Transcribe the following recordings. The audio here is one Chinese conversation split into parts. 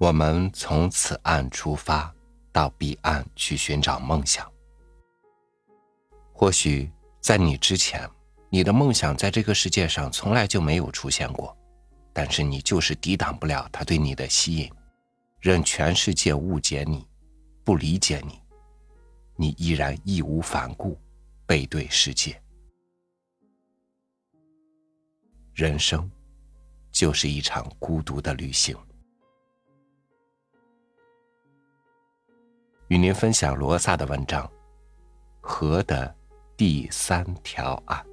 我们从此岸出发，到彼岸去寻找梦想。或许在你之前，你的梦想在这个世界上从来就没有出现过，但是你就是抵挡不了他对你的吸引，任全世界误解你，不理解你，你依然义无反顾，背对世界。人生就是一场孤独的旅行。与您分享罗萨的文章《河的第三条岸》。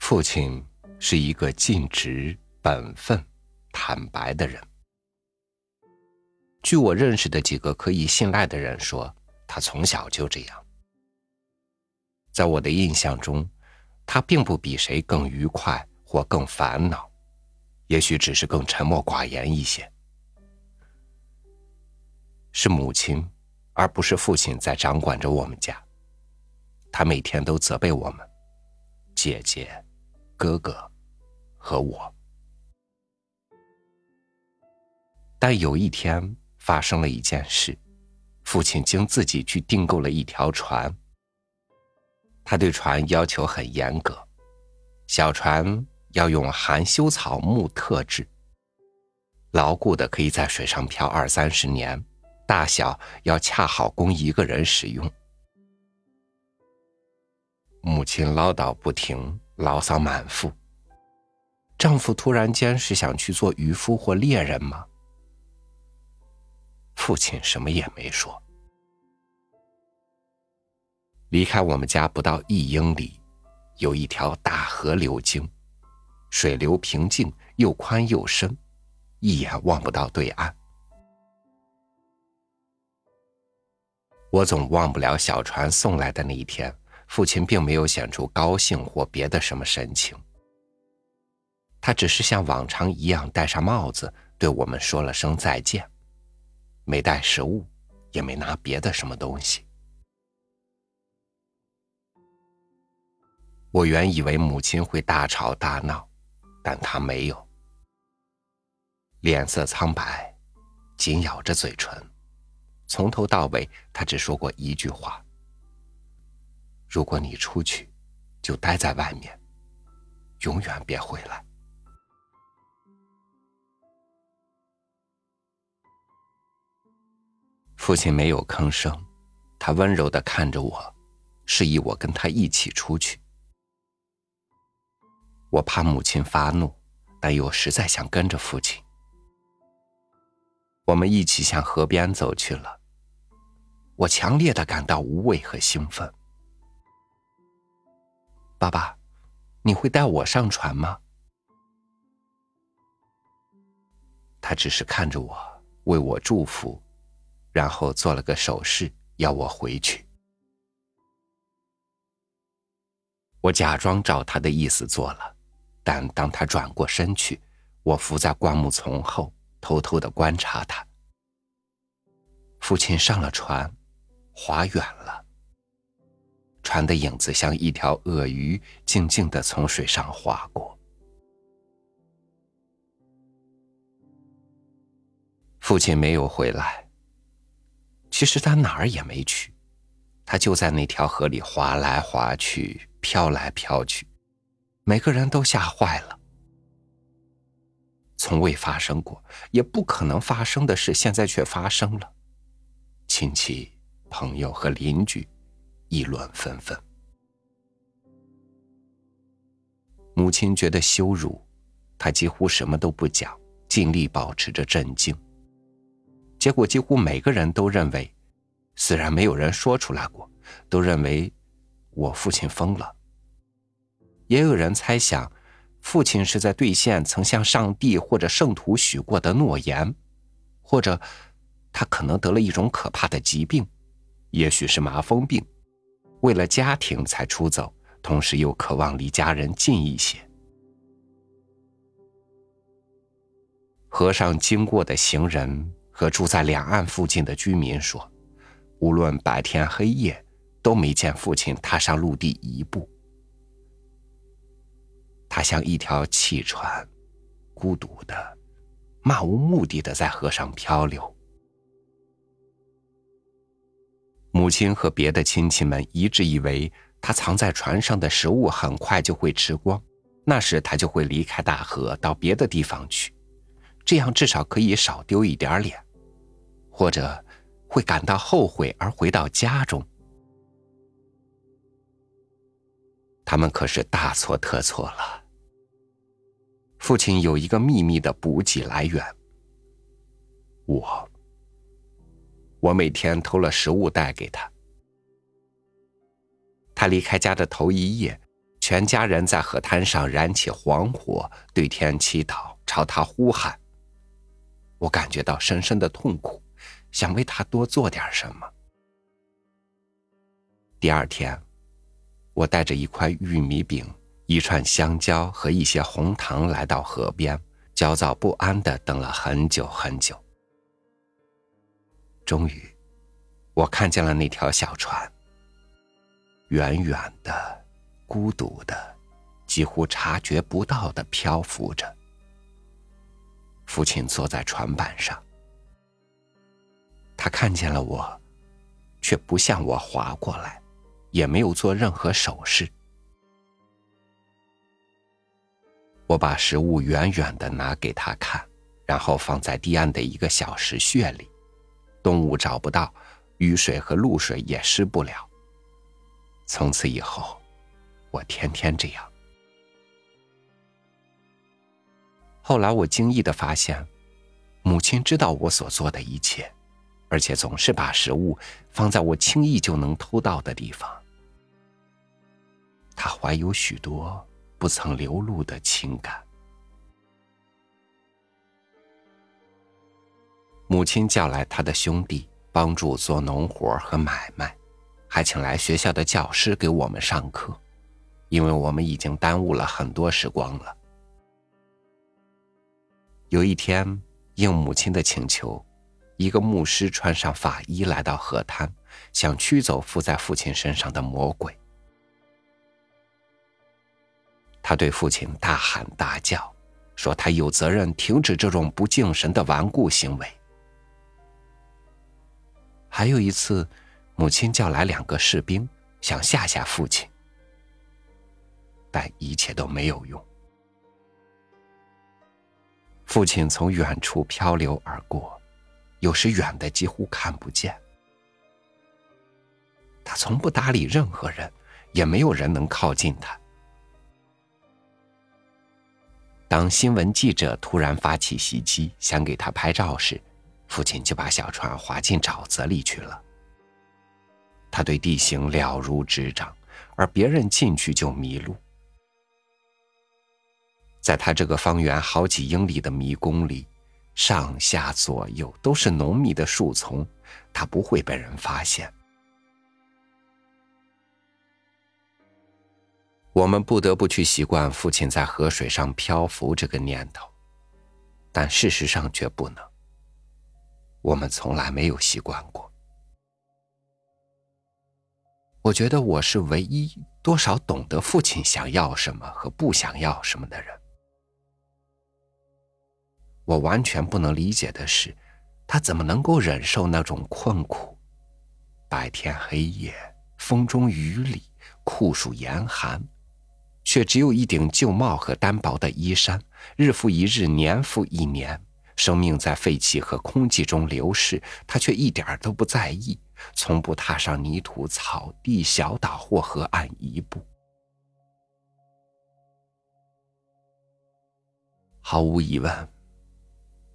父亲是一个尽职、本分、坦白的人。据我认识的几个可以信赖的人说，他从小就这样。在我的印象中，他并不比谁更愉快或更烦恼，也许只是更沉默寡言一些。是母亲，而不是父亲在掌管着我们家。他每天都责备我们，姐姐、哥哥和我。但有一天。发生了一件事，父亲经自己去订购了一条船。他对船要求很严格，小船要用含羞草木特制，牢固的可以在水上漂二三十年，大小要恰好供一个人使用。母亲唠叨不停，牢骚满腹。丈夫突然间是想去做渔夫或猎人吗？父亲什么也没说。离开我们家不到一英里，有一条大河流经，水流平静，又宽又深，一眼望不到对岸。我总忘不了小船送来的那一天，父亲并没有显出高兴或别的什么神情，他只是像往常一样戴上帽子，对我们说了声再见。没带食物，也没拿别的什么东西。我原以为母亲会大吵大闹，但她没有，脸色苍白，紧咬着嘴唇。从头到尾，她只说过一句话：“如果你出去，就待在外面，永远别回来。”父亲没有吭声，他温柔的看着我，示意我跟他一起出去。我怕母亲发怒，但又实在想跟着父亲。我们一起向河边走去了。我强烈的感到无畏和兴奋。爸爸，你会带我上船吗？他只是看着我，为我祝福。然后做了个手势，要我回去。我假装照他的意思做了，但当他转过身去，我伏在灌木丛后，偷偷的观察他。父亲上了船，划远了。船的影子像一条鳄鱼，静静的从水上划过。父亲没有回来。其实他哪儿也没去，他就在那条河里划来划去，飘来飘去，每个人都吓坏了。从未发生过，也不可能发生的事，现在却发生了。亲戚、朋友和邻居议论纷纷。母亲觉得羞辱，她几乎什么都不讲，尽力保持着镇静。结果几乎每个人都认为，虽然没有人说出来过，都认为我父亲疯了。也有人猜想，父亲是在兑现曾向上帝或者圣徒许过的诺言，或者他可能得了一种可怕的疾病，也许是麻风病，为了家庭才出走，同时又渴望离家人近一些。和尚经过的行人。和住在两岸附近的居民说，无论白天黑夜，都没见父亲踏上陆地一步。他像一条汽船，孤独的、漫无目的的在河上漂流。母亲和别的亲戚们一致以为，他藏在船上的食物很快就会吃光，那时他就会离开大河，到别的地方去，这样至少可以少丢一点脸，或者会感到后悔而回到家中。他们可是大错特错了。父亲有一个秘密的补给来源，我。我每天偷了食物带给他。他离开家的头一夜，全家人在河滩上燃起黄火，对天祈祷，朝他呼喊。我感觉到深深的痛苦，想为他多做点什么。第二天，我带着一块玉米饼、一串香蕉和一些红糖来到河边，焦躁不安的等了很久很久。终于，我看见了那条小船，远远的、孤独的、几乎察觉不到的漂浮着。父亲坐在船板上，他看见了我，却不向我划过来，也没有做任何手势。我把食物远远的拿给他看，然后放在堤岸的一个小石穴里。动物找不到，雨水和露水也湿不了。从此以后，我天天这样。后来我惊异的发现，母亲知道我所做的一切，而且总是把食物放在我轻易就能偷到的地方。她怀有许多不曾流露的情感。母亲叫来他的兄弟帮助做农活和买卖，还请来学校的教师给我们上课，因为我们已经耽误了很多时光了。有一天，应母亲的请求，一个牧师穿上法衣来到河滩，想驱走附在父亲身上的魔鬼。他对父亲大喊大叫，说他有责任停止这种不敬神的顽固行为。还有一次，母亲叫来两个士兵，想吓吓父亲，但一切都没有用。父亲从远处漂流而过，有时远的几乎看不见。他从不搭理任何人，也没有人能靠近他。当新闻记者突然发起袭击，想给他拍照时，父亲就把小船划进沼泽里去了。他对地形了如指掌，而别人进去就迷路。在他这个方圆好几英里的迷宫里，上下左右都是浓密的树丛，他不会被人发现。我们不得不去习惯父亲在河水上漂浮这个念头，但事实上却不能。我们从来没有习惯过。我觉得我是唯一多少懂得父亲想要什么和不想要什么的人。我完全不能理解的是，他怎么能够忍受那种困苦，白天黑夜、风中雨里、酷暑严寒，却只有一顶旧帽和单薄的衣衫，日复一日，年复一年。生命在废气和空气中流逝，他却一点都不在意，从不踏上泥土、草地、小岛或河岸一步。毫无疑问，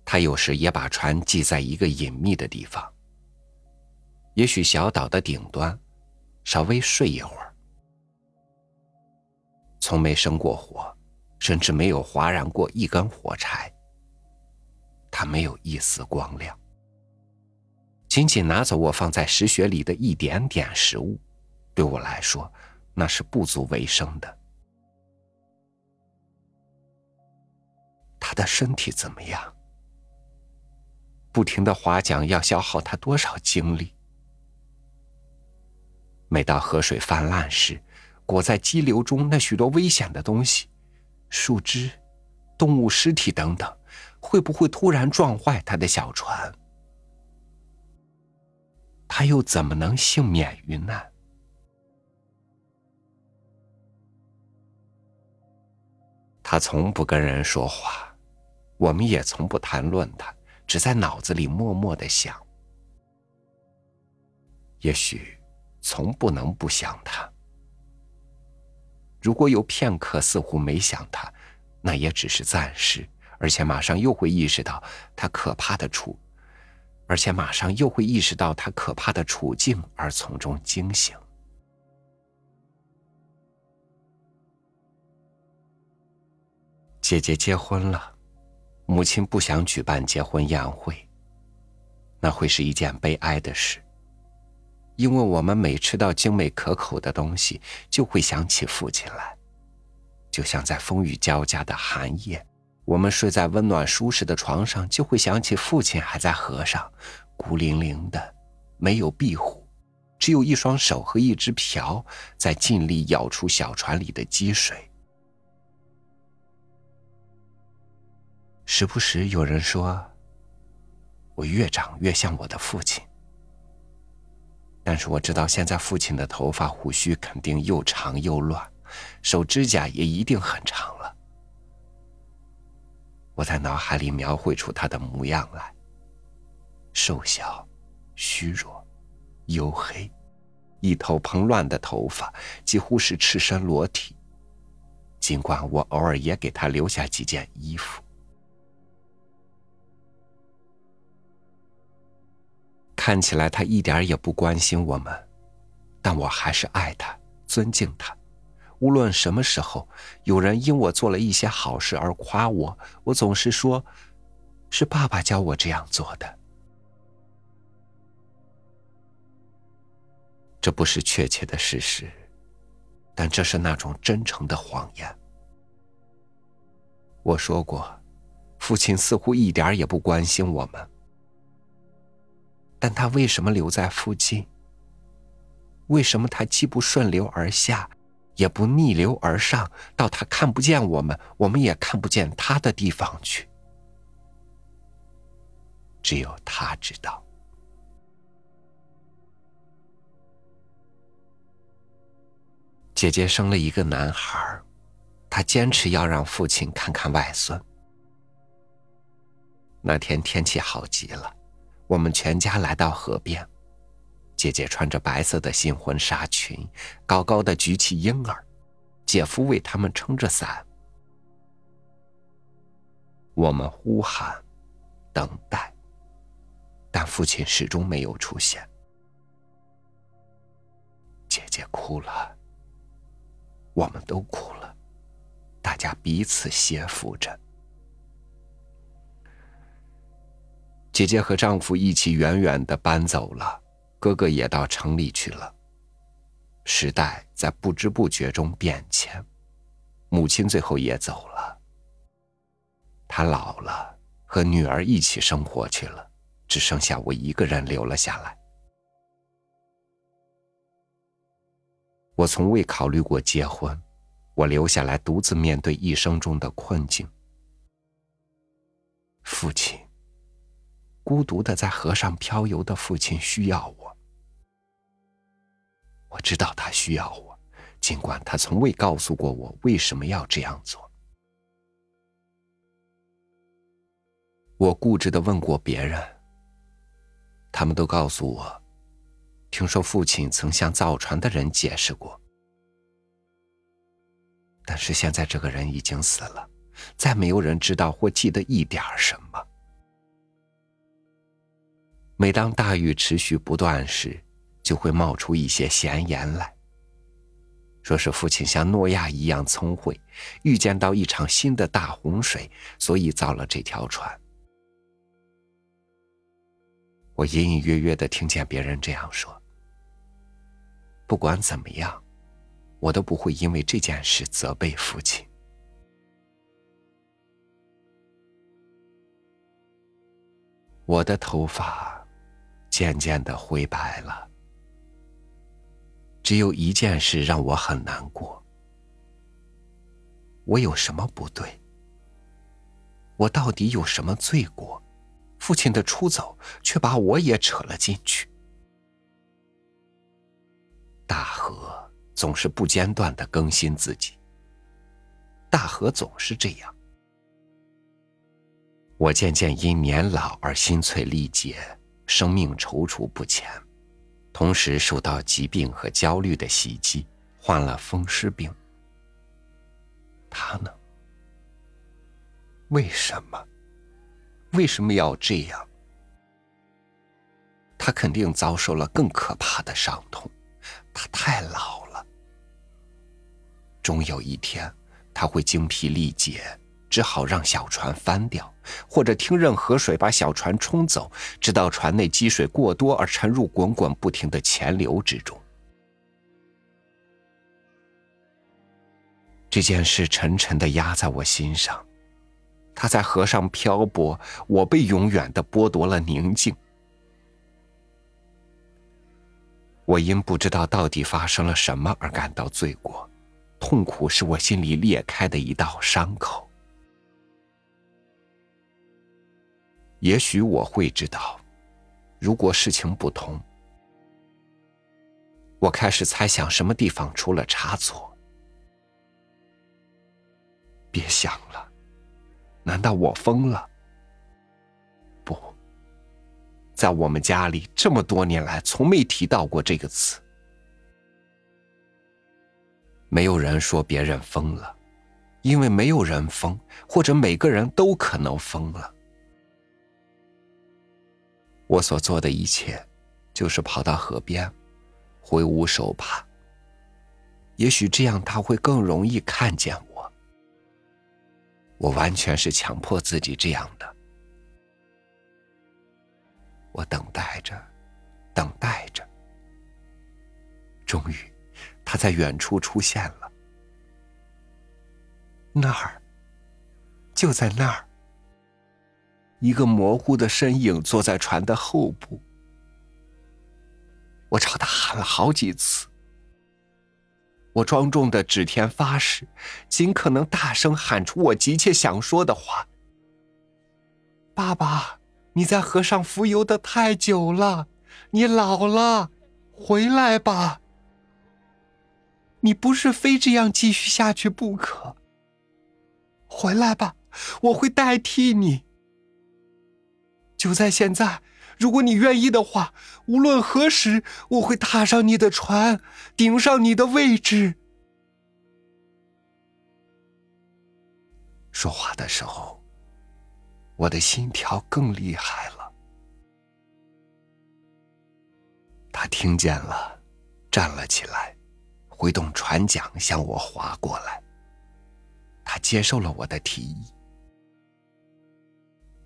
他有时也把船系在一个隐秘的地方，也许小岛的顶端，稍微睡一会儿。从没生过火，甚至没有划燃过一根火柴。他没有一丝光亮，仅仅拿走我放在石穴里的一点点食物，对我来说那是不足为生的。他的身体怎么样？不停的划桨要消耗他多少精力？每到河水泛滥时，裹在激流中那许多危险的东西，树枝、动物尸体等等，会不会突然撞坏他的小船？他又怎么能幸免于难？他从不跟人说话，我们也从不谈论他，只在脑子里默默的想。也许。从不能不想他。如果有片刻似乎没想他，那也只是暂时，而且马上又会意识到他可怕的处，而且马上又会意识到他可怕的处境，而从中惊醒。姐姐结婚了，母亲不想举办结婚宴会，那会是一件悲哀的事。因为我们每吃到精美可口的东西，就会想起父亲来，就像在风雨交加的寒夜，我们睡在温暖舒适的床上，就会想起父亲还在河上，孤零零的，没有庇护，只有一双手和一只瓢在尽力舀出小船里的积水。时不时有人说，我越长越像我的父亲。但是我知道，现在父亲的头发、胡须肯定又长又乱，手指甲也一定很长了。我在脑海里描绘出他的模样来：瘦小、虚弱、黝黑，一头蓬乱的头发，几乎是赤身裸体。尽管我偶尔也给他留下几件衣服。看起来他一点也不关心我们，但我还是爱他，尊敬他。无论什么时候，有人因我做了一些好事而夸我，我总是说：“是爸爸教我这样做的。”这不是确切的事实，但这是那种真诚的谎言。我说过，父亲似乎一点也不关心我们。但他为什么留在附近？为什么他既不顺流而下，也不逆流而上，到他看不见我们，我们也看不见他的地方去？只有他知道。姐姐生了一个男孩，她坚持要让父亲看看外孙。那天天气好极了。我们全家来到河边，姐姐穿着白色的新婚纱裙，高高的举起婴儿，姐夫为他们撑着伞。我们呼喊，等待，但父亲始终没有出现。姐姐哭了，我们都哭了，大家彼此挟扶着。姐姐和丈夫一起远远的搬走了，哥哥也到城里去了。时代在不知不觉中变迁，母亲最后也走了。她老了，和女儿一起生活去了，只剩下我一个人留了下来。我从未考虑过结婚，我留下来独自面对一生中的困境。父亲。孤独的在河上漂游的父亲需要我，我知道他需要我，尽管他从未告诉过我为什么要这样做。我固执的问过别人，他们都告诉我，听说父亲曾向造船的人解释过，但是现在这个人已经死了，再没有人知道或记得一点什么。每当大雨持续不断时，就会冒出一些闲言来，说是父亲像诺亚一样聪慧，预见到一场新的大洪水，所以造了这条船。我隐隐约约的听见别人这样说。不管怎么样，我都不会因为这件事责备父亲。我的头发。渐渐的灰白了，只有一件事让我很难过。我有什么不对？我到底有什么罪过？父亲的出走却把我也扯了进去。大河总是不间断的更新自己。大河总是这样。我渐渐因年老而心碎力竭，生命踌躇不前，同时受到疾病和焦虑的袭击，患了风湿病。他呢？为什么？为什么要这样？他肯定遭受了更可怕的伤痛。他太老了，终有一天他会精疲力竭，只好让小船翻掉，或者听任河水把小船冲走，直到船内积水过多而沉入滚滚不停的钱流之中。这件事沉沉的压在我心上。他在河上漂泊，我被永远的剥夺了宁静。我因不知道到底发生了什么而感到罪过，痛苦是我心里裂开的一道伤口。也许我会知道，如果事情不同，我开始猜想什么地方出了差错。别想了。难道我疯了？不，在我们家里这么多年来，从没提到过这个词。没有人说别人疯了，因为没有人疯，或者每个人都可能疯了。我所做的一切，就是跑到河边，挥舞手帕。也许这样他会更容易看见我。我完全是强迫自己这样的。我等待着，等待着。终于，他在远处出现了。那儿，就在那儿，一个模糊的身影坐在船的后部。我朝他喊了好几次。我庄重的指天发誓，尽可能大声喊出我急切想说的话：“爸爸，你在河上浮游的太久了，你老了，回来吧。你不是非这样继续下去不可。回来吧，我会代替你。就在现在。”如果你愿意的话，无论何时，我会踏上你的船，顶上你的位置。说话的时候，我的心跳更厉害了。他听见了，站了起来，挥动船桨向我划过来。他接受了我的提议。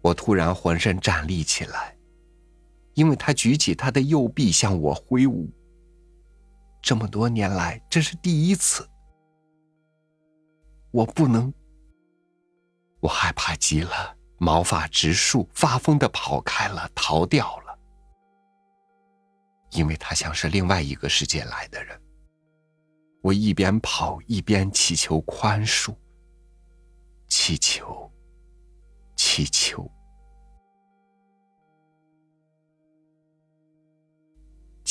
我突然浑身站立起来。因为他举起他的右臂向我挥舞。这么多年来，这是第一次。我不能，我害怕极了，毛发直竖，发疯的跑开了，逃掉了。因为他像是另外一个世界来的人。我一边跑一边祈求宽恕，祈求，祈求。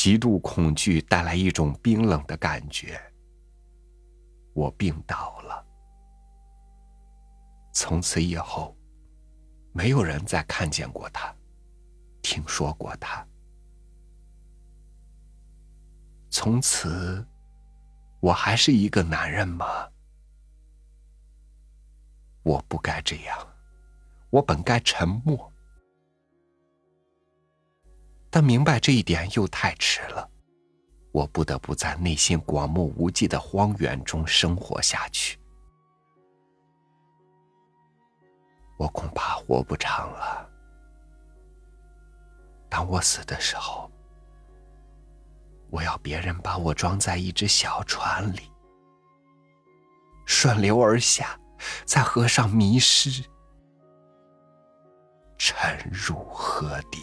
极度恐惧带来一种冰冷的感觉。我病倒了。从此以后，没有人再看见过他，听说过他。从此，我还是一个男人吗？我不该这样，我本该沉默。但明白这一点又太迟了，我不得不在内心广袤无际的荒原中生活下去。我恐怕活不长了。当我死的时候，我要别人把我装在一只小船里，顺流而下，在河上迷失，沉入河底。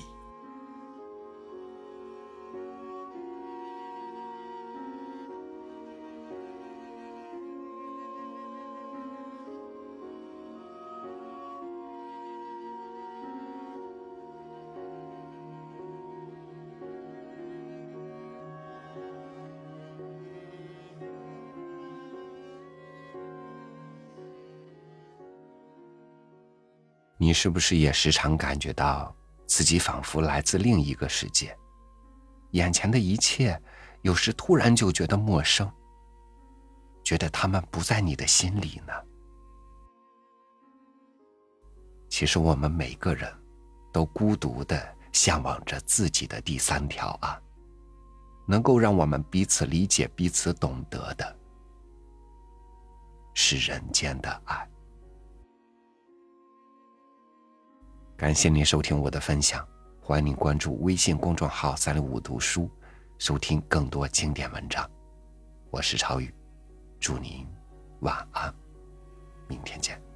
是不是也时常感觉到自己仿佛来自另一个世界？眼前的一切，有时突然就觉得陌生，觉得他们不在你的心里呢？其实我们每个人都孤独的向往着自己的第三条岸，能够让我们彼此理解、彼此懂得的，是人间的爱。感谢您收听我的分享，欢迎您关注微信公众号“三六五读书”，收听更多经典文章。我是超宇，祝您晚安，明天见。